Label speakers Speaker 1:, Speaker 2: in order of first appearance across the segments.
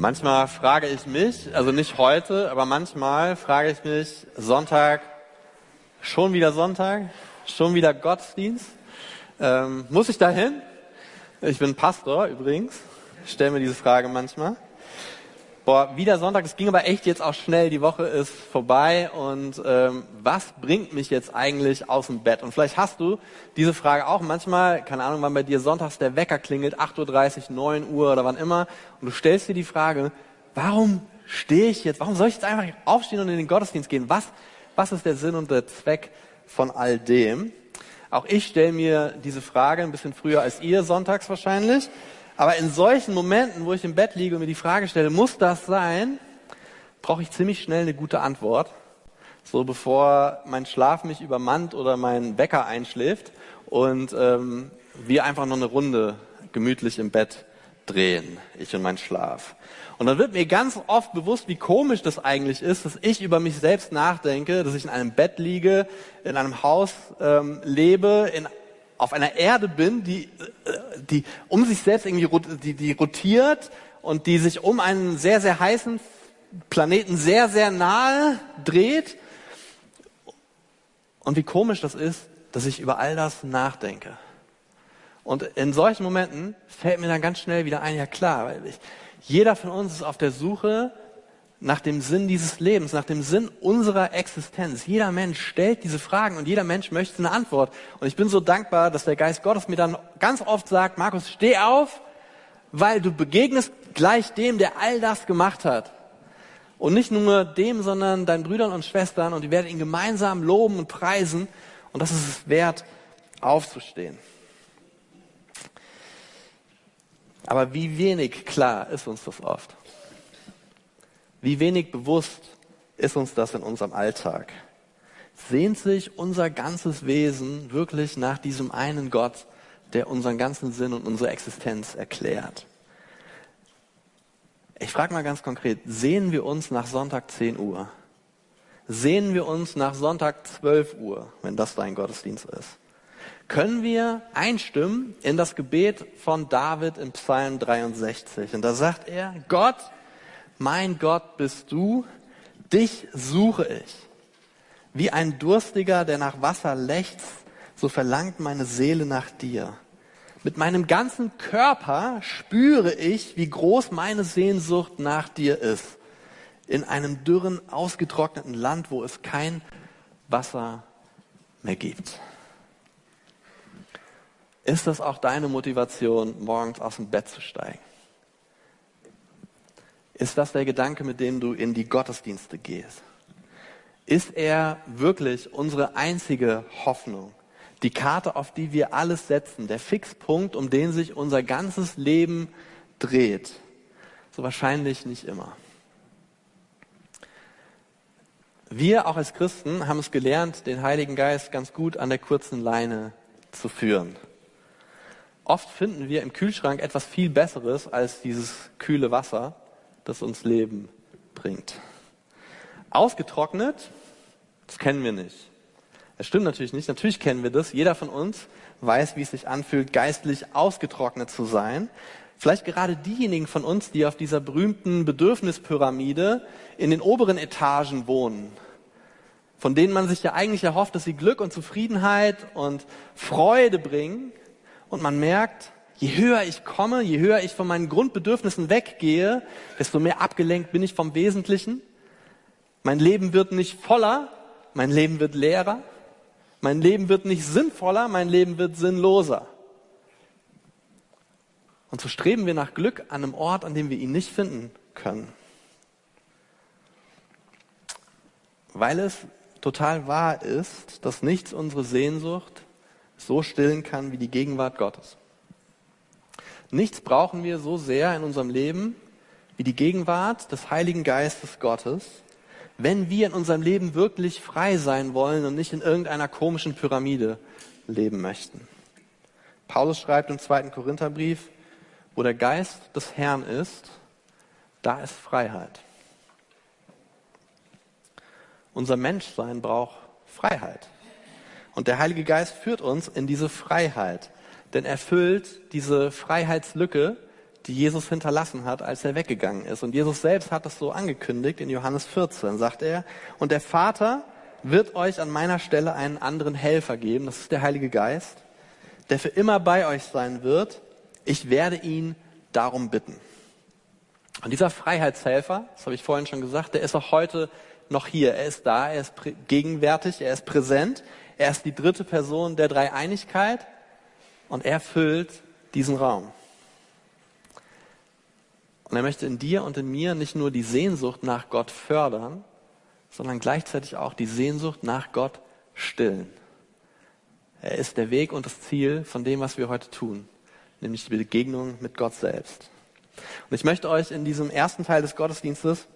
Speaker 1: Manchmal frage ich mich, also nicht heute, aber manchmal frage ich mich, Sonntag, schon wieder Sonntag, schon wieder Gottesdienst, ähm, muss ich da hin? Ich bin Pastor übrigens, stelle mir diese Frage manchmal. Boah, wieder Sonntag, es ging aber echt jetzt auch schnell, die Woche ist vorbei und ähm, was bringt mich jetzt eigentlich aus dem Bett? Und vielleicht hast du diese Frage auch manchmal, keine Ahnung, wann bei dir sonntags der Wecker klingelt, 8.30 Uhr, 9 Uhr oder wann immer, und du stellst dir die Frage, warum stehe ich jetzt, warum soll ich jetzt einfach aufstehen und in den Gottesdienst gehen? Was, was ist der Sinn und der Zweck von all dem? Auch ich stelle mir diese Frage ein bisschen früher als ihr, sonntags wahrscheinlich. Aber in solchen Momenten, wo ich im Bett liege und mir die Frage stelle, muss das sein, brauche ich ziemlich schnell eine gute Antwort. So bevor mein Schlaf mich übermannt oder mein Wecker einschläft und ähm, wir einfach noch eine Runde gemütlich im Bett drehen, ich und mein Schlaf. Und dann wird mir ganz oft bewusst, wie komisch das eigentlich ist, dass ich über mich selbst nachdenke, dass ich in einem Bett liege, in einem Haus ähm, lebe, in auf einer Erde bin, die, äh, die um sich selbst irgendwie die, die rotiert und die sich um einen sehr, sehr heißen Planeten sehr, sehr nahe dreht. Und wie komisch das ist, dass ich über all das nachdenke. Und in solchen Momenten fällt mir dann ganz schnell wieder ein, ja klar, weil ich, jeder von uns ist auf der Suche nach dem Sinn dieses Lebens, nach dem Sinn unserer Existenz. Jeder Mensch stellt diese Fragen und jeder Mensch möchte eine Antwort. Und ich bin so dankbar, dass der Geist Gottes mir dann ganz oft sagt, Markus, steh auf, weil du begegnest gleich dem, der all das gemacht hat. Und nicht nur dem, sondern deinen Brüdern und Schwestern und die werden ihn gemeinsam loben und preisen. Und das ist es wert, aufzustehen. Aber wie wenig klar ist uns das oft. Wie wenig bewusst ist uns das in unserem Alltag? Sehnt sich unser ganzes Wesen wirklich nach diesem einen Gott, der unseren ganzen Sinn und unsere Existenz erklärt? Ich frage mal ganz konkret, sehen wir uns nach Sonntag 10 Uhr? Sehen wir uns nach Sonntag 12 Uhr, wenn das dein Gottesdienst ist? Können wir einstimmen in das Gebet von David im Psalm 63? Und da sagt er, Gott, mein Gott bist du, dich suche ich. Wie ein Durstiger, der nach Wasser lechzt, so verlangt meine Seele nach dir. Mit meinem ganzen Körper spüre ich, wie groß meine Sehnsucht nach dir ist. In einem dürren, ausgetrockneten Land, wo es kein Wasser mehr gibt. Ist das auch deine Motivation, morgens aus dem Bett zu steigen? Ist das der Gedanke, mit dem du in die Gottesdienste gehst? Ist er wirklich unsere einzige Hoffnung? Die Karte, auf die wir alles setzen, der Fixpunkt, um den sich unser ganzes Leben dreht? So wahrscheinlich nicht immer. Wir auch als Christen haben es gelernt, den Heiligen Geist ganz gut an der kurzen Leine zu führen. Oft finden wir im Kühlschrank etwas viel Besseres als dieses kühle Wasser das uns Leben bringt. Ausgetrocknet, das kennen wir nicht. Das stimmt natürlich nicht. Natürlich kennen wir das. Jeder von uns weiß, wie es sich anfühlt, geistlich ausgetrocknet zu sein. Vielleicht gerade diejenigen von uns, die auf dieser berühmten Bedürfnispyramide in den oberen Etagen wohnen, von denen man sich ja eigentlich erhofft, dass sie Glück und Zufriedenheit und Freude bringen. Und man merkt, Je höher ich komme, je höher ich von meinen Grundbedürfnissen weggehe, desto mehr abgelenkt bin ich vom Wesentlichen. Mein Leben wird nicht voller, mein Leben wird leerer. Mein Leben wird nicht sinnvoller, mein Leben wird sinnloser. Und so streben wir nach Glück an einem Ort, an dem wir ihn nicht finden können. Weil es total wahr ist, dass nichts unsere Sehnsucht so stillen kann wie die Gegenwart Gottes. Nichts brauchen wir so sehr in unserem Leben wie die Gegenwart des Heiligen Geistes Gottes, wenn wir in unserem Leben wirklich frei sein wollen und nicht in irgendeiner komischen Pyramide leben möchten. Paulus schreibt im zweiten Korintherbrief, wo der Geist des Herrn ist, da ist Freiheit. Unser Menschsein braucht Freiheit. Und der Heilige Geist führt uns in diese Freiheit denn er füllt diese Freiheitslücke, die Jesus hinterlassen hat, als er weggegangen ist. Und Jesus selbst hat es so angekündigt in Johannes 14, sagt er, und der Vater wird euch an meiner Stelle einen anderen Helfer geben, das ist der Heilige Geist, der für immer bei euch sein wird. Ich werde ihn darum bitten. Und dieser Freiheitshelfer, das habe ich vorhin schon gesagt, der ist auch heute noch hier. Er ist da, er ist gegenwärtig, er ist präsent, er ist die dritte Person der Dreieinigkeit und er füllt diesen Raum. Und er möchte in dir und in mir nicht nur die Sehnsucht nach Gott fördern, sondern gleichzeitig auch die Sehnsucht nach Gott stillen. Er ist der Weg und das Ziel von dem, was wir heute tun, nämlich die Begegnung mit Gott selbst. Und ich möchte euch in diesem ersten Teil des Gottesdienstes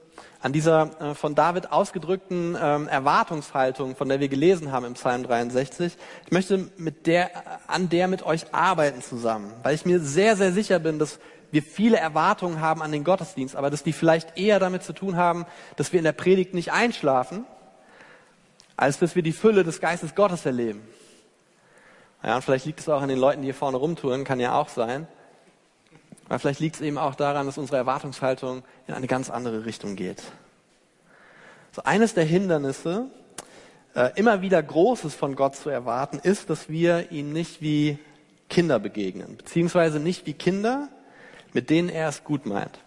Speaker 1: an dieser äh, von David ausgedrückten ähm, Erwartungshaltung, von der wir gelesen haben im Psalm 63, ich möchte mit der, an der mit euch arbeiten zusammen, weil ich mir sehr, sehr sicher bin, dass wir viele Erwartungen haben an den Gottesdienst, aber dass die vielleicht eher damit zu tun haben, dass wir in der Predigt nicht einschlafen, als dass wir die Fülle des Geistes Gottes erleben. Ja, und vielleicht liegt es auch an den Leuten, die hier vorne rumtouren, kann ja auch sein. Aber vielleicht liegt es eben auch daran, dass unsere Erwartungshaltung in eine ganz andere Richtung geht. So eines der Hindernisse, äh, immer wieder Großes von Gott zu erwarten, ist, dass wir ihm nicht wie Kinder begegnen, beziehungsweise nicht wie Kinder, mit denen er es gut meint.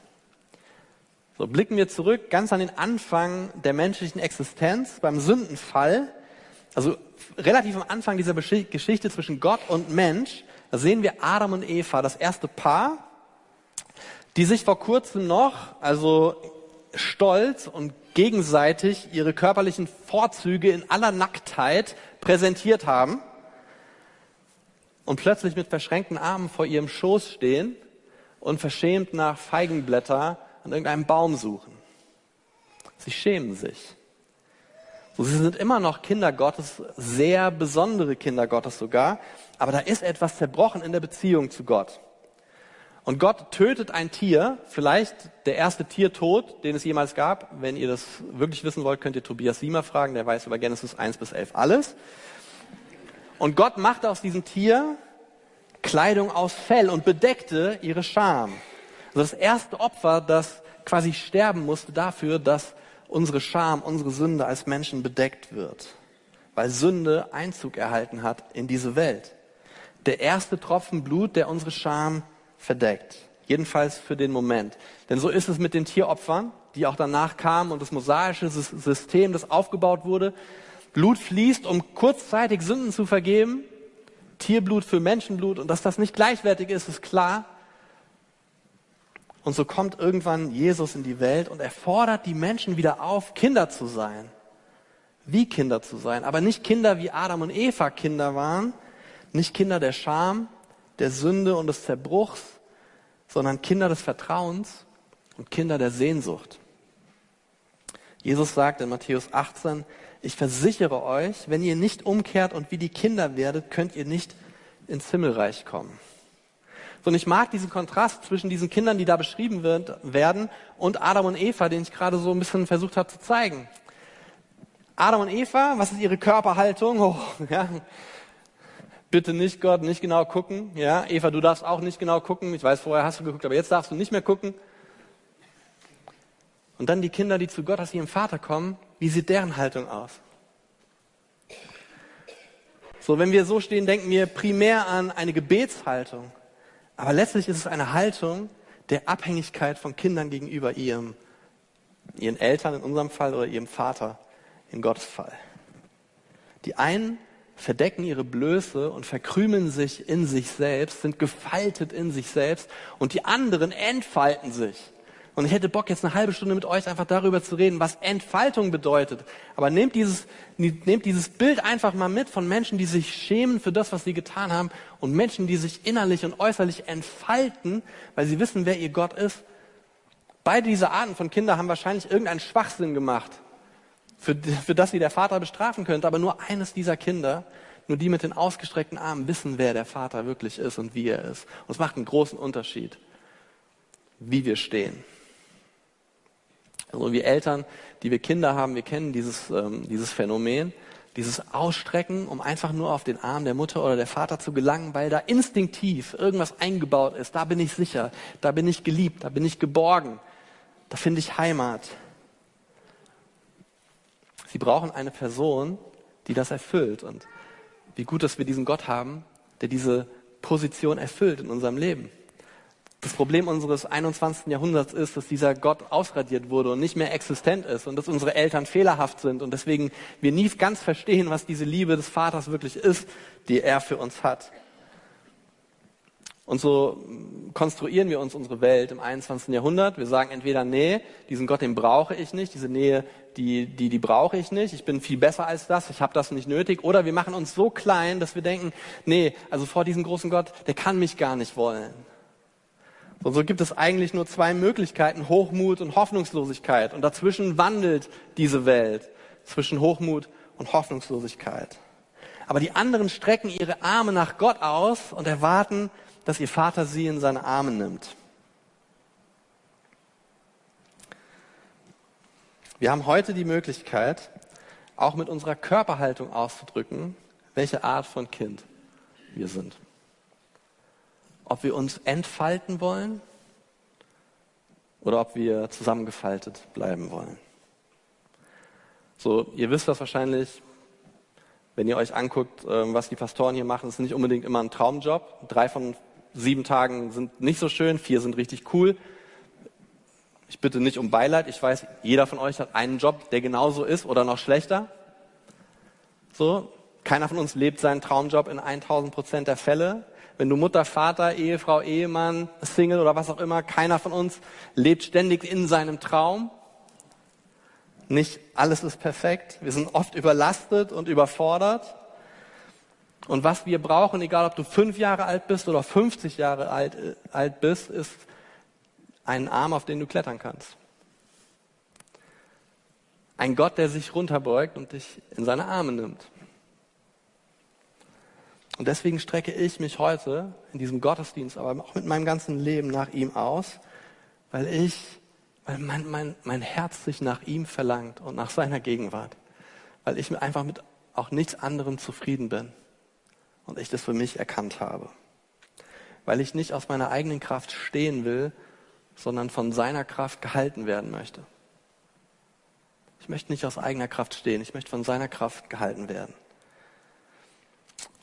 Speaker 1: So blicken wir zurück ganz an den Anfang der menschlichen Existenz beim Sündenfall, also relativ am Anfang dieser Geschichte zwischen Gott und Mensch, da sehen wir Adam und Eva, das erste Paar, die sich vor kurzem noch, also stolz und gegenseitig ihre körperlichen Vorzüge in aller Nacktheit präsentiert haben und plötzlich mit verschränkten Armen vor ihrem Schoß stehen und verschämt nach Feigenblätter an irgendeinem Baum suchen. Sie schämen sich. Sie sind immer noch Kinder Gottes, sehr besondere Kinder Gottes sogar, aber da ist etwas zerbrochen in der Beziehung zu Gott. Und Gott tötet ein Tier, vielleicht der erste Tiertod, den es jemals gab. Wenn ihr das wirklich wissen wollt, könnt ihr Tobias Siemer fragen, der weiß über Genesis 1 bis 11 alles. Und Gott machte aus diesem Tier Kleidung aus Fell und bedeckte ihre Scham. Also das erste Opfer, das quasi sterben musste dafür, dass unsere Scham, unsere Sünde als Menschen bedeckt wird. Weil Sünde Einzug erhalten hat in diese Welt. Der erste Tropfen Blut, der unsere Scham verdeckt. Jedenfalls für den Moment. Denn so ist es mit den Tieropfern, die auch danach kamen und das mosaische System, das aufgebaut wurde. Blut fließt, um kurzzeitig Sünden zu vergeben, Tierblut für Menschenblut und dass das nicht gleichwertig ist, ist klar. Und so kommt irgendwann Jesus in die Welt und er fordert die Menschen wieder auf, Kinder zu sein. Wie Kinder zu sein. Aber nicht Kinder wie Adam und Eva Kinder waren. Nicht Kinder der Scham, der Sünde und des Zerbruchs, sondern Kinder des Vertrauens und Kinder der Sehnsucht. Jesus sagt in Matthäus 18, ich versichere euch, wenn ihr nicht umkehrt und wie die Kinder werdet, könnt ihr nicht ins Himmelreich kommen. So, und ich mag diesen Kontrast zwischen diesen Kindern, die da beschrieben wird, werden, und Adam und Eva, den ich gerade so ein bisschen versucht habe zu zeigen. Adam und Eva, was ist ihre Körperhaltung? Oh, ja. Bitte nicht, Gott, nicht genau gucken. Ja, Eva, du darfst auch nicht genau gucken. Ich weiß, vorher hast du geguckt, aber jetzt darfst du nicht mehr gucken. Und dann die Kinder, die zu Gott aus ihrem Vater kommen, wie sieht deren Haltung aus? So, wenn wir so stehen, denken wir primär an eine Gebetshaltung. Aber letztlich ist es eine Haltung der Abhängigkeit von Kindern gegenüber ihrem, ihren Eltern in unserem Fall oder ihrem Vater in Gottes Fall. Die einen verdecken ihre Blöße und verkrümeln sich in sich selbst, sind gefaltet in sich selbst und die anderen entfalten sich und ich hätte Bock, jetzt eine halbe Stunde mit euch einfach darüber zu reden, was Entfaltung bedeutet. Aber nehmt dieses, nehmt dieses Bild einfach mal mit von Menschen, die sich schämen für das, was sie getan haben und Menschen, die sich innerlich und äußerlich entfalten, weil sie wissen, wer ihr Gott ist. Beide diese Arten von Kindern haben wahrscheinlich irgendeinen Schwachsinn gemacht, für, für das sie der Vater bestrafen könnte. Aber nur eines dieser Kinder, nur die mit den ausgestreckten Armen wissen, wer der Vater wirklich ist und wie er ist. Und es macht einen großen Unterschied, wie wir stehen. Also wir Eltern, die wir Kinder haben, wir kennen dieses, ähm, dieses Phänomen. Dieses Ausstrecken, um einfach nur auf den Arm der Mutter oder der Vater zu gelangen, weil da instinktiv irgendwas eingebaut ist. Da bin ich sicher, da bin ich geliebt, da bin ich geborgen, da finde ich Heimat. Sie brauchen eine Person, die das erfüllt. Und wie gut, dass wir diesen Gott haben, der diese Position erfüllt in unserem Leben. Das Problem unseres 21. Jahrhunderts ist, dass dieser Gott ausradiert wurde und nicht mehr existent ist und dass unsere Eltern fehlerhaft sind und deswegen wir nie ganz verstehen, was diese Liebe des Vaters wirklich ist, die er für uns hat. Und so konstruieren wir uns unsere Welt im 21. Jahrhundert. Wir sagen entweder, nee, diesen Gott, den brauche ich nicht, diese Nähe, die, die, die brauche ich nicht, ich bin viel besser als das, ich habe das nicht nötig. Oder wir machen uns so klein, dass wir denken, nee, also vor diesem großen Gott, der kann mich gar nicht wollen. Und so gibt es eigentlich nur zwei Möglichkeiten, Hochmut und Hoffnungslosigkeit. Und dazwischen wandelt diese Welt zwischen Hochmut und Hoffnungslosigkeit. Aber die anderen strecken ihre Arme nach Gott aus und erwarten, dass ihr Vater sie in seine Arme nimmt. Wir haben heute die Möglichkeit, auch mit unserer Körperhaltung auszudrücken, welche Art von Kind wir sind ob wir uns entfalten wollen oder ob wir zusammengefaltet bleiben wollen. So, ihr wisst das wahrscheinlich, wenn ihr euch anguckt, ähm, was die Pastoren hier machen, ist nicht unbedingt immer ein Traumjob. Drei von sieben Tagen sind nicht so schön, vier sind richtig cool. Ich bitte nicht um Beileid. Ich weiß, jeder von euch hat einen Job, der genauso ist oder noch schlechter. So, keiner von uns lebt seinen Traumjob in 1000 Prozent der Fälle wenn du Mutter, Vater, Ehefrau, Ehemann, Single oder was auch immer, keiner von uns lebt ständig in seinem Traum. Nicht alles ist perfekt. Wir sind oft überlastet und überfordert. Und was wir brauchen, egal ob du fünf Jahre alt bist oder 50 Jahre alt, äh, alt bist, ist einen Arm, auf den du klettern kannst. Ein Gott, der sich runterbeugt und dich in seine Arme nimmt. Und deswegen strecke ich mich heute in diesem Gottesdienst, aber auch mit meinem ganzen Leben nach ihm aus, weil ich, weil mein, mein, mein Herz sich nach ihm verlangt und nach seiner Gegenwart. Weil ich einfach mit auch nichts anderem zufrieden bin. Und ich das für mich erkannt habe. Weil ich nicht aus meiner eigenen Kraft stehen will, sondern von seiner Kraft gehalten werden möchte. Ich möchte nicht aus eigener Kraft stehen, ich möchte von seiner Kraft gehalten werden.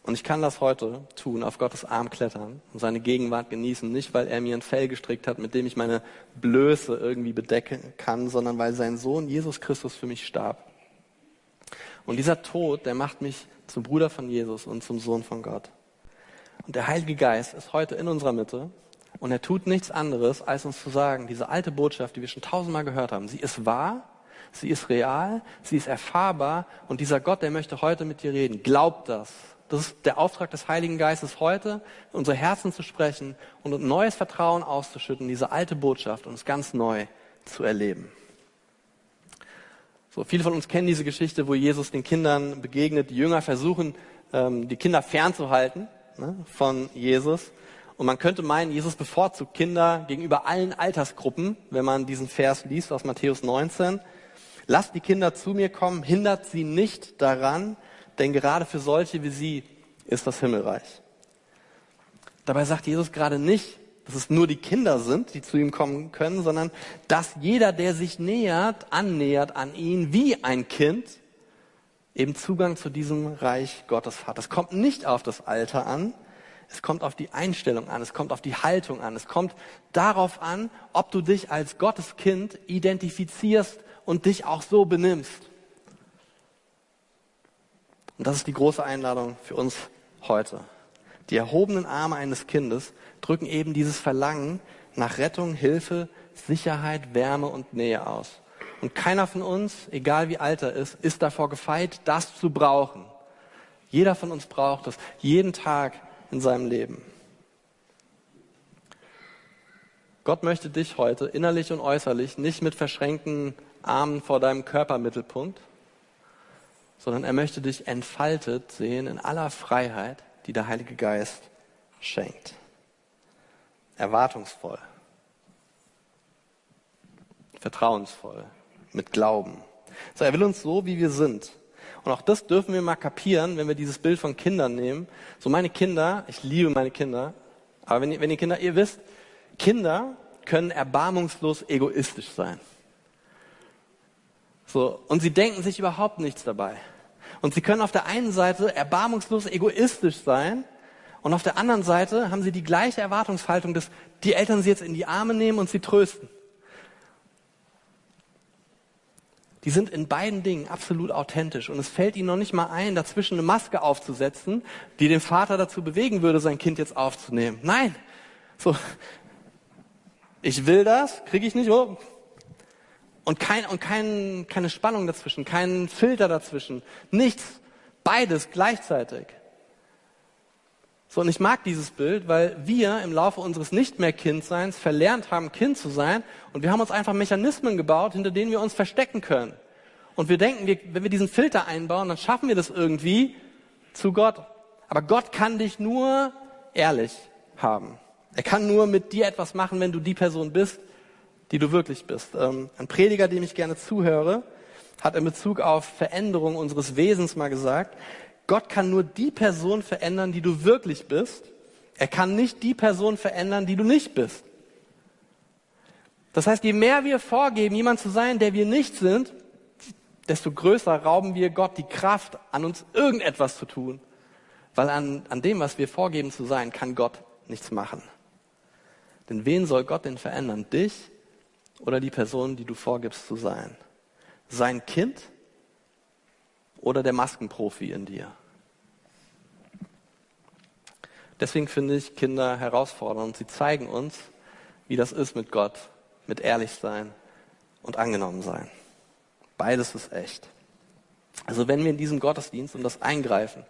Speaker 1: Und ich kann das heute tun, auf Gottes Arm klettern und seine Gegenwart genießen, nicht weil er mir ein Fell gestrickt hat, mit dem ich meine Blöße irgendwie bedecken kann, sondern weil sein Sohn Jesus Christus für mich starb. Und dieser Tod, der macht mich zum Bruder von Jesus und zum Sohn von Gott. Und der Heilige Geist ist heute in unserer Mitte und er tut nichts anderes, als uns zu sagen, diese alte Botschaft, die wir schon tausendmal gehört haben, sie ist wahr, sie ist real, sie ist erfahrbar und dieser Gott, der möchte heute mit dir reden. Glaub das. Das ist der Auftrag des Heiligen Geistes heute, in unsere Herzen zu sprechen und ein neues Vertrauen auszuschütten, diese alte Botschaft und es ganz neu zu erleben. So, viele von uns kennen diese Geschichte, wo Jesus den Kindern begegnet. Die Jünger versuchen, ähm, die Kinder fernzuhalten ne, von Jesus. Und man könnte meinen, Jesus bevorzugt Kinder gegenüber allen Altersgruppen, wenn man diesen Vers liest aus Matthäus 19. Lasst die Kinder zu mir kommen, hindert sie nicht daran, denn gerade für solche wie sie ist das Himmelreich. Dabei sagt Jesus gerade nicht, dass es nur die Kinder sind, die zu ihm kommen können, sondern dass jeder, der sich nähert, annähert an ihn wie ein Kind, eben Zugang zu diesem Reich Gottes hat. Es kommt nicht auf das Alter an, es kommt auf die Einstellung an, es kommt auf die Haltung an, es kommt darauf an, ob du dich als Gottes Kind identifizierst und dich auch so benimmst. Und das ist die große Einladung für uns heute. Die erhobenen Arme eines Kindes drücken eben dieses Verlangen nach Rettung, Hilfe, Sicherheit, Wärme und Nähe aus. Und keiner von uns, egal wie alt er ist, ist davor gefeit, das zu brauchen. Jeder von uns braucht es, jeden Tag in seinem Leben. Gott möchte dich heute innerlich und äußerlich nicht mit verschränkten Armen vor deinem Körpermittelpunkt, sondern er möchte dich entfaltet sehen in aller Freiheit, die der Heilige Geist schenkt. Erwartungsvoll, vertrauensvoll, mit Glauben. So, er will uns so, wie wir sind. Und auch das dürfen wir mal kapieren, wenn wir dieses Bild von Kindern nehmen. So meine Kinder, ich liebe meine Kinder, aber wenn, wenn ihr Kinder, ihr wisst, Kinder können erbarmungslos egoistisch sein. So, und sie denken sich überhaupt nichts dabei. Und sie können auf der einen Seite erbarmungslos egoistisch sein und auf der anderen Seite haben sie die gleiche Erwartungshaltung, dass die Eltern sie jetzt in die Arme nehmen und sie trösten. Die sind in beiden Dingen absolut authentisch und es fällt ihnen noch nicht mal ein, dazwischen eine Maske aufzusetzen, die den Vater dazu bewegen würde, sein Kind jetzt aufzunehmen. Nein, so, ich will das, kriege ich nicht, oh. Und, kein, und kein, keine Spannung dazwischen, kein Filter dazwischen, nichts, beides gleichzeitig. So, und ich mag dieses Bild, weil wir im Laufe unseres nicht mehr Kindseins verlernt haben, Kind zu sein. Und wir haben uns einfach Mechanismen gebaut, hinter denen wir uns verstecken können. Und wir denken, wir, wenn wir diesen Filter einbauen, dann schaffen wir das irgendwie zu Gott. Aber Gott kann dich nur ehrlich haben. Er kann nur mit dir etwas machen, wenn du die Person bist, die du wirklich bist. Ähm, ein Prediger, dem ich gerne zuhöre, hat in Bezug auf Veränderung unseres Wesens mal gesagt, Gott kann nur die Person verändern, die du wirklich bist. Er kann nicht die Person verändern, die du nicht bist. Das heißt, je mehr wir vorgeben, jemand zu sein, der wir nicht sind, desto größer rauben wir Gott die Kraft, an uns irgendetwas zu tun. Weil an, an dem, was wir vorgeben zu sein, kann Gott nichts machen. Denn wen soll Gott denn verändern? Dich oder die Person, die du vorgibst zu sein? Sein Kind oder der Maskenprofi in dir. Deswegen finde ich Kinder herausfordernd. Sie zeigen uns, wie das ist mit Gott, mit ehrlich sein und angenommen sein. Beides ist echt. Also wenn wir in diesem Gottesdienst um das Eingreifen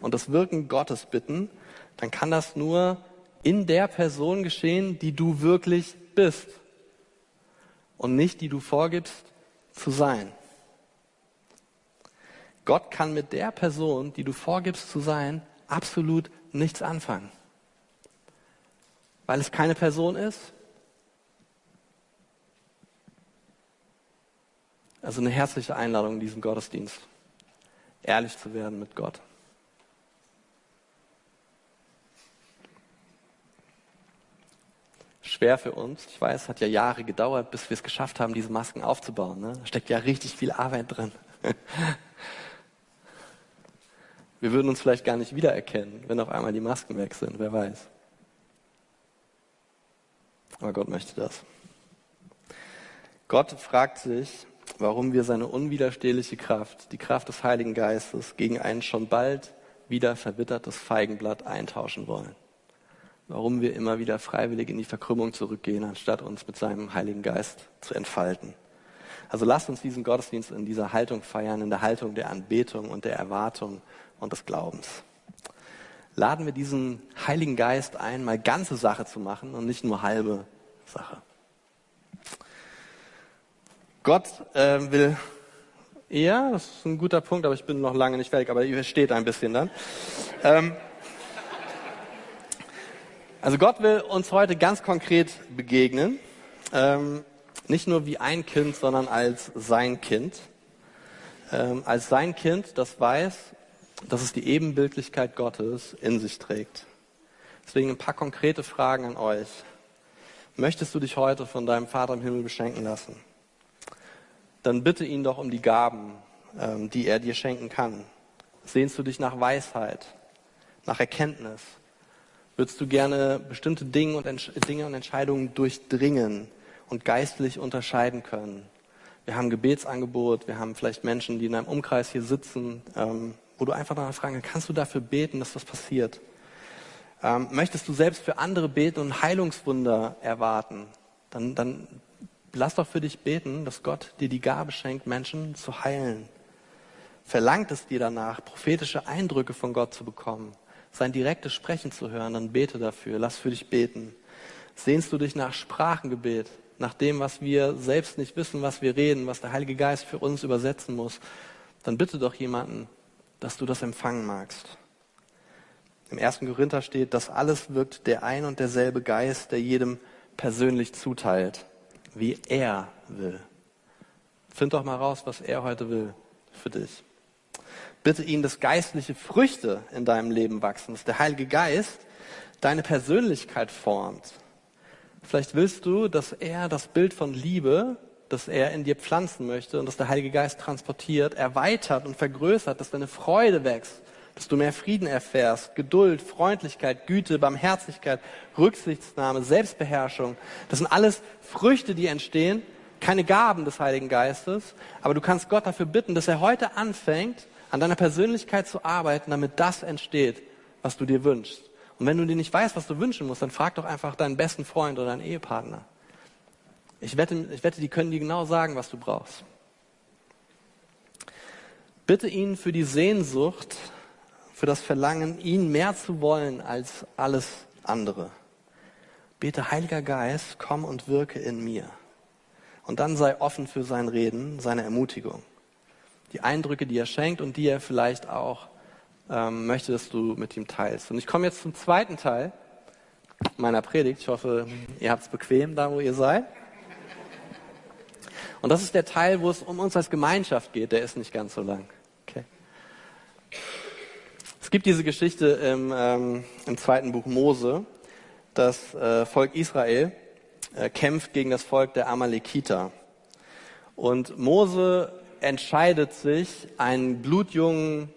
Speaker 1: und das Wirken Gottes bitten, dann kann das nur in der Person geschehen, die du wirklich bist und nicht die du vorgibst zu sein. Gott kann mit der Person, die du vorgibst zu sein, absolut nichts anfangen. Weil es keine Person ist. Also eine herzliche Einladung in diesem Gottesdienst. Ehrlich zu werden mit Gott. Schwer für uns. Ich weiß, hat ja Jahre gedauert, bis wir es geschafft haben, diese Masken aufzubauen. Ne? Da steckt ja richtig viel Arbeit drin. Wir würden uns vielleicht gar nicht wiedererkennen, wenn auf einmal die Masken weg sind, wer weiß. Aber Gott möchte das. Gott fragt sich, warum wir seine unwiderstehliche Kraft, die Kraft des Heiligen Geistes, gegen ein schon bald wieder verwittertes Feigenblatt eintauschen wollen. Warum wir immer wieder freiwillig in die Verkrümmung zurückgehen, anstatt uns mit seinem Heiligen Geist zu entfalten. Also lasst uns diesen Gottesdienst in dieser Haltung feiern, in der Haltung der Anbetung und der Erwartung und des Glaubens. Laden wir diesen Heiligen Geist ein, mal ganze Sache zu machen und nicht nur halbe Sache. Gott äh, will, ja, das ist ein guter Punkt, aber ich bin noch lange nicht fertig, aber ihr versteht ein bisschen dann. Ähm, also Gott will uns heute ganz konkret begegnen, ähm, nicht nur wie ein Kind, sondern als sein Kind. Ähm, als sein Kind, das weiß, dass es die Ebenbildlichkeit Gottes in sich trägt. Deswegen ein paar konkrete Fragen an euch. Möchtest du dich heute von deinem Vater im Himmel beschenken lassen? Dann bitte ihn doch um die Gaben, ähm, die er dir schenken kann. Sehnst du dich nach Weisheit, nach Erkenntnis? Würdest du gerne bestimmte Dinge und, Dinge und Entscheidungen durchdringen und geistlich unterscheiden können? Wir haben Gebetsangebot, wir haben vielleicht Menschen, die in einem Umkreis hier sitzen, ähm, wo du einfach danach fragen kannst, kannst du dafür beten, dass das passiert? Ähm, möchtest du selbst für andere beten und Heilungswunder erwarten? Dann, dann lass doch für dich beten, dass Gott dir die Gabe schenkt, Menschen zu heilen. Verlangt es dir danach, prophetische Eindrücke von Gott zu bekommen, sein direktes Sprechen zu hören, dann bete dafür, lass für dich beten. Sehnst du dich nach Sprachengebet, nach dem, was wir selbst nicht wissen, was wir reden, was der Heilige Geist für uns übersetzen muss, dann bitte doch jemanden, dass du das empfangen magst. Im ersten Korinther steht, dass alles wirkt der ein und derselbe Geist, der jedem persönlich zuteilt, wie er will. Find doch mal raus, was er heute will für dich. Bitte ihn, dass geistliche Früchte in deinem Leben wachsen, dass der Heilige Geist deine Persönlichkeit formt. Vielleicht willst du, dass er das Bild von Liebe, das er in dir pflanzen möchte und das der Heilige Geist transportiert, erweitert und vergrößert, dass deine Freude wächst, dass du mehr Frieden erfährst, Geduld, Freundlichkeit, Güte, Barmherzigkeit, Rücksichtsnahme, Selbstbeherrschung. Das sind alles Früchte, die entstehen, keine Gaben des Heiligen Geistes, aber du kannst Gott dafür bitten, dass er heute anfängt, an deiner Persönlichkeit zu arbeiten, damit das entsteht, was du dir wünschst. Und wenn du dir nicht weißt, was du wünschen musst, dann frag doch einfach deinen besten Freund oder deinen Ehepartner. Ich wette, ich wette, die können dir genau sagen, was du brauchst. Bitte ihn für die Sehnsucht, für das Verlangen, ihn mehr zu wollen als alles andere. Bete, Heiliger Geist, komm und wirke in mir. Und dann sei offen für sein Reden, seine Ermutigung. Die Eindrücke, die er schenkt und die er vielleicht auch ähm, möchte, dass du mit ihm teilst. Und ich komme jetzt zum zweiten Teil meiner Predigt. Ich hoffe, ihr habt es bequem da, wo ihr seid. Und das ist der Teil, wo es um uns als Gemeinschaft geht. Der ist nicht ganz so lang. Okay. Es gibt diese Geschichte im, ähm, im zweiten Buch Mose. Das äh, Volk Israel äh, kämpft gegen das Volk der Amalekiter. Und Mose entscheidet sich, einen blutjungen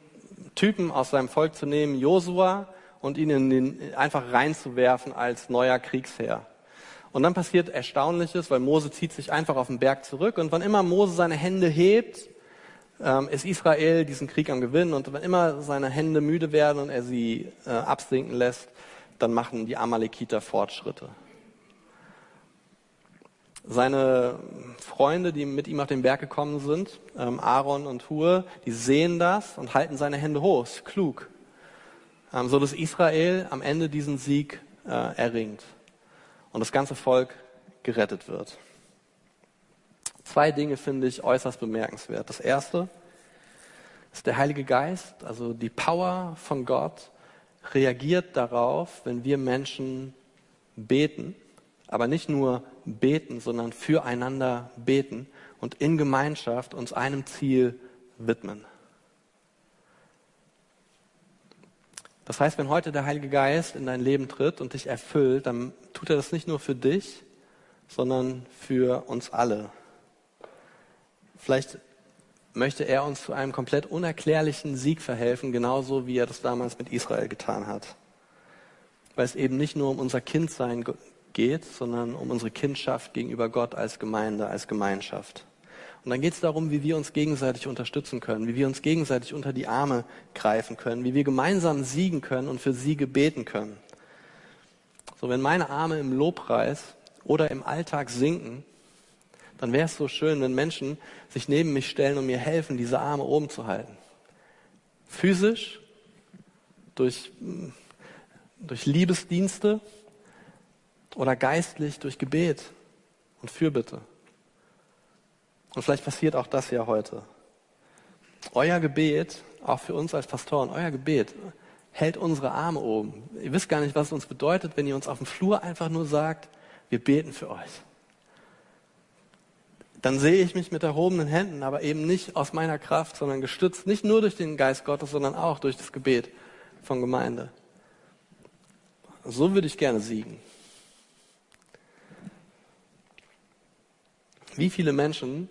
Speaker 1: Typen aus seinem Volk zu nehmen, Josua, und ihn in den, einfach reinzuwerfen als neuer Kriegsherr. Und dann passiert Erstaunliches, weil Mose zieht sich einfach auf den Berg zurück und wann immer Mose seine Hände hebt, ähm, ist Israel diesen Krieg am Gewinnen und wenn immer seine Hände müde werden und er sie äh, absinken lässt, dann machen die Amalekiter Fortschritte. Seine Freunde, die mit ihm auf den Berg gekommen sind, ähm, Aaron und Hur, die sehen das und halten seine Hände hoch. Klug. Ähm, so dass Israel am Ende diesen Sieg äh, erringt und das ganze Volk gerettet wird. Zwei Dinge finde ich äußerst bemerkenswert. Das erste ist der Heilige Geist, also die Power von Gott, reagiert darauf, wenn wir Menschen beten aber nicht nur beten, sondern füreinander beten und in Gemeinschaft uns einem Ziel widmen. Das heißt, wenn heute der Heilige Geist in dein Leben tritt und dich erfüllt, dann tut er das nicht nur für dich, sondern für uns alle. Vielleicht möchte er uns zu einem komplett unerklärlichen Sieg verhelfen, genauso wie er das damals mit Israel getan hat. Weil es eben nicht nur um unser Kindsein geht, sondern um unsere Kindschaft gegenüber Gott als Gemeinde, als Gemeinschaft. Und dann geht es darum, wie wir uns gegenseitig unterstützen können, wie wir uns gegenseitig unter die Arme greifen können, wie wir gemeinsam siegen können und für Siege beten können. So, wenn meine Arme im Lobpreis oder im Alltag sinken, dann wäre es so schön, wenn Menschen sich neben mich stellen und mir helfen, diese Arme oben zu halten. Physisch, durch, durch Liebesdienste, oder geistlich durch Gebet und Fürbitte. Und vielleicht passiert auch das ja heute. Euer Gebet, auch für uns als Pastoren, euer Gebet hält unsere Arme oben. Ihr wisst gar nicht, was es uns bedeutet, wenn ihr uns auf dem Flur einfach nur sagt, wir beten für euch. Dann sehe ich mich mit erhobenen Händen, aber eben nicht aus meiner Kraft, sondern gestützt nicht nur durch den Geist Gottes, sondern auch durch das Gebet von Gemeinde. So würde ich gerne siegen. Wie viele Menschen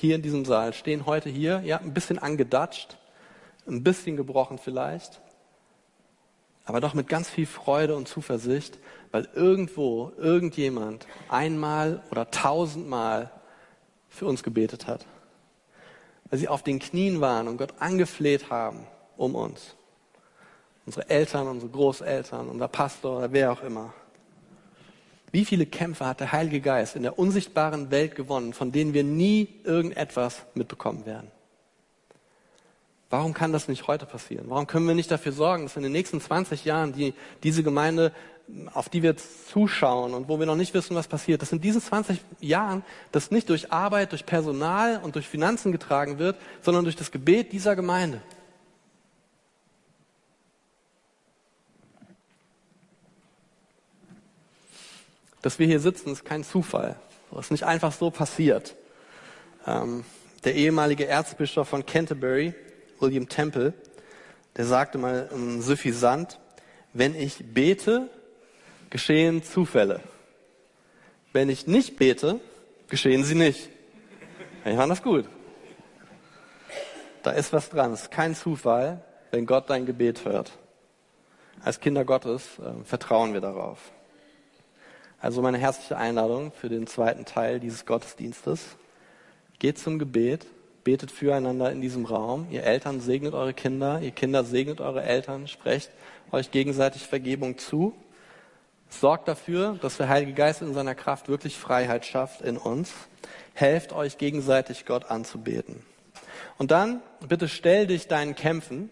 Speaker 1: hier in diesem Saal stehen heute hier, ja, ein bisschen angedatscht, ein bisschen gebrochen vielleicht, aber doch mit ganz viel Freude und Zuversicht, weil irgendwo irgendjemand einmal oder tausendmal für uns gebetet hat. Weil sie auf den Knien waren und Gott angefleht haben um uns. Unsere Eltern, unsere Großeltern, unser Pastor oder wer auch immer. Wie viele Kämpfe hat der Heilige Geist in der unsichtbaren Welt gewonnen, von denen wir nie irgendetwas mitbekommen werden? Warum kann das nicht heute passieren? Warum können wir nicht dafür sorgen, dass in den nächsten 20 Jahren die, diese Gemeinde, auf die wir zuschauen und wo wir noch nicht wissen, was passiert, dass in diesen 20 Jahren das nicht durch Arbeit, durch Personal und durch Finanzen getragen wird, sondern durch das Gebet dieser Gemeinde? Dass wir hier sitzen, ist kein Zufall. Das ist nicht einfach so passiert. Ähm, der ehemalige Erzbischof von Canterbury, William Temple, der sagte mal um, suffisant, wenn ich bete, geschehen Zufälle. Wenn ich nicht bete, geschehen sie nicht. Ich fand das gut. Da ist was dran. Es ist kein Zufall, wenn Gott dein Gebet hört. Als Kinder Gottes äh, vertrauen wir darauf. Also meine herzliche Einladung für den zweiten Teil dieses Gottesdienstes. Geht zum Gebet, betet füreinander in diesem Raum. Ihr Eltern segnet eure Kinder, ihr Kinder segnet eure Eltern, sprecht euch gegenseitig Vergebung zu. Sorgt dafür, dass der Heilige Geist in seiner Kraft wirklich Freiheit schafft in uns. Helft euch gegenseitig Gott anzubeten. Und dann bitte stell dich deinen Kämpfen.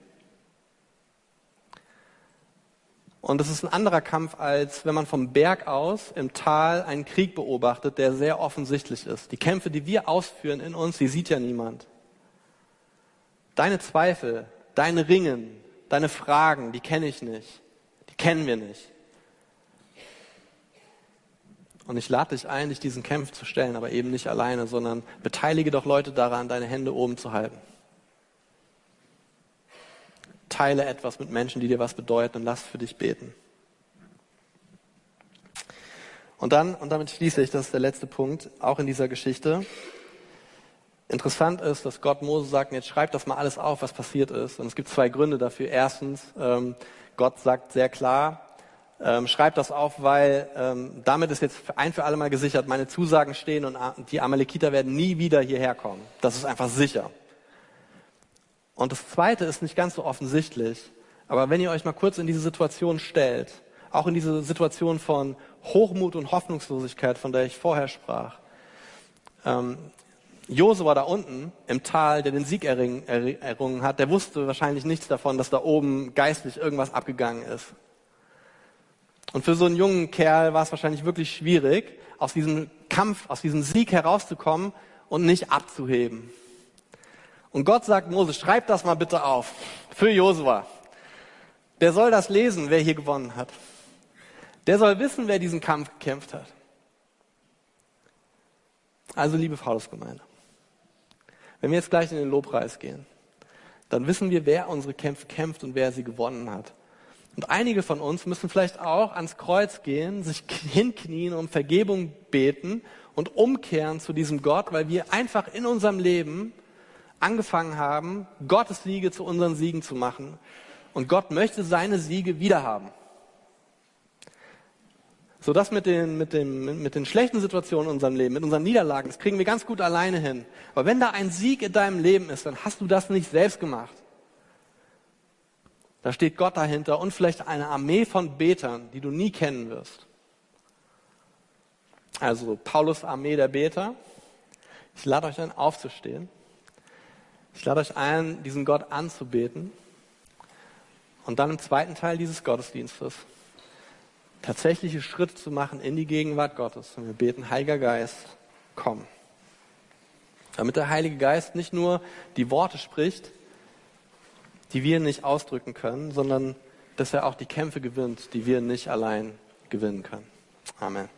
Speaker 1: Und es ist ein anderer Kampf, als wenn man vom Berg aus im Tal einen Krieg beobachtet, der sehr offensichtlich ist. Die Kämpfe, die wir ausführen in uns, die sieht ja niemand. Deine Zweifel, deine Ringen, deine Fragen, die kenne ich nicht. Die kennen wir nicht. Und ich lade dich ein, dich diesen Kämpfen zu stellen, aber eben nicht alleine, sondern beteilige doch Leute daran, deine Hände oben zu halten. Teile etwas mit Menschen, die dir was bedeuten und lass für dich beten. Und dann, und damit schließe ich, das ist der letzte Punkt, auch in dieser Geschichte. Interessant ist, dass Gott Mose sagt, jetzt schreib das mal alles auf, was passiert ist. Und es gibt zwei Gründe dafür. Erstens, ähm, Gott sagt sehr klar, ähm, schreib das auf, weil ähm, damit ist jetzt ein für alle Mal gesichert, meine Zusagen stehen und die Amalekiter werden nie wieder hierher kommen. Das ist einfach sicher. Und das Zweite ist nicht ganz so offensichtlich, aber wenn ihr euch mal kurz in diese Situation stellt, auch in diese Situation von Hochmut und Hoffnungslosigkeit, von der ich vorher sprach, ähm, Josua da unten im Tal, der den Sieg errungen hat, der wusste wahrscheinlich nichts davon, dass da oben geistlich irgendwas abgegangen ist. Und für so einen jungen Kerl war es wahrscheinlich wirklich schwierig, aus diesem Kampf, aus diesem Sieg herauszukommen und nicht abzuheben. Und Gott sagt Mose, schreib das mal bitte auf. Für Josua. Der soll das lesen, wer hier gewonnen hat. Der soll wissen, wer diesen Kampf gekämpft hat. Also, liebe Paulusgemeinde, wenn wir jetzt gleich in den Lobpreis gehen, dann wissen wir, wer unsere Kämpfe kämpft und wer sie gewonnen hat. Und einige von uns müssen vielleicht auch ans Kreuz gehen, sich hinknien, um Vergebung beten und umkehren zu diesem Gott, weil wir einfach in unserem Leben angefangen haben, Gottes Siege zu unseren Siegen zu machen. Und Gott möchte seine Siege wiederhaben. So das mit den, mit, den, mit den schlechten Situationen in unserem Leben, mit unseren Niederlagen, das kriegen wir ganz gut alleine hin. Aber wenn da ein Sieg in deinem Leben ist, dann hast du das nicht selbst gemacht. Da steht Gott dahinter und vielleicht eine Armee von Betern, die du nie kennen wirst. Also Paulus Armee der Beter. Ich lade euch ein, aufzustehen. Ich lade euch ein, diesen Gott anzubeten. Und dann im zweiten Teil dieses Gottesdienstes tatsächliche Schritte zu machen in die Gegenwart Gottes. Und wir beten, Heiliger Geist, komm. Damit der Heilige Geist nicht nur die Worte spricht, die wir nicht ausdrücken können, sondern dass er auch die Kämpfe gewinnt, die wir nicht allein gewinnen können. Amen.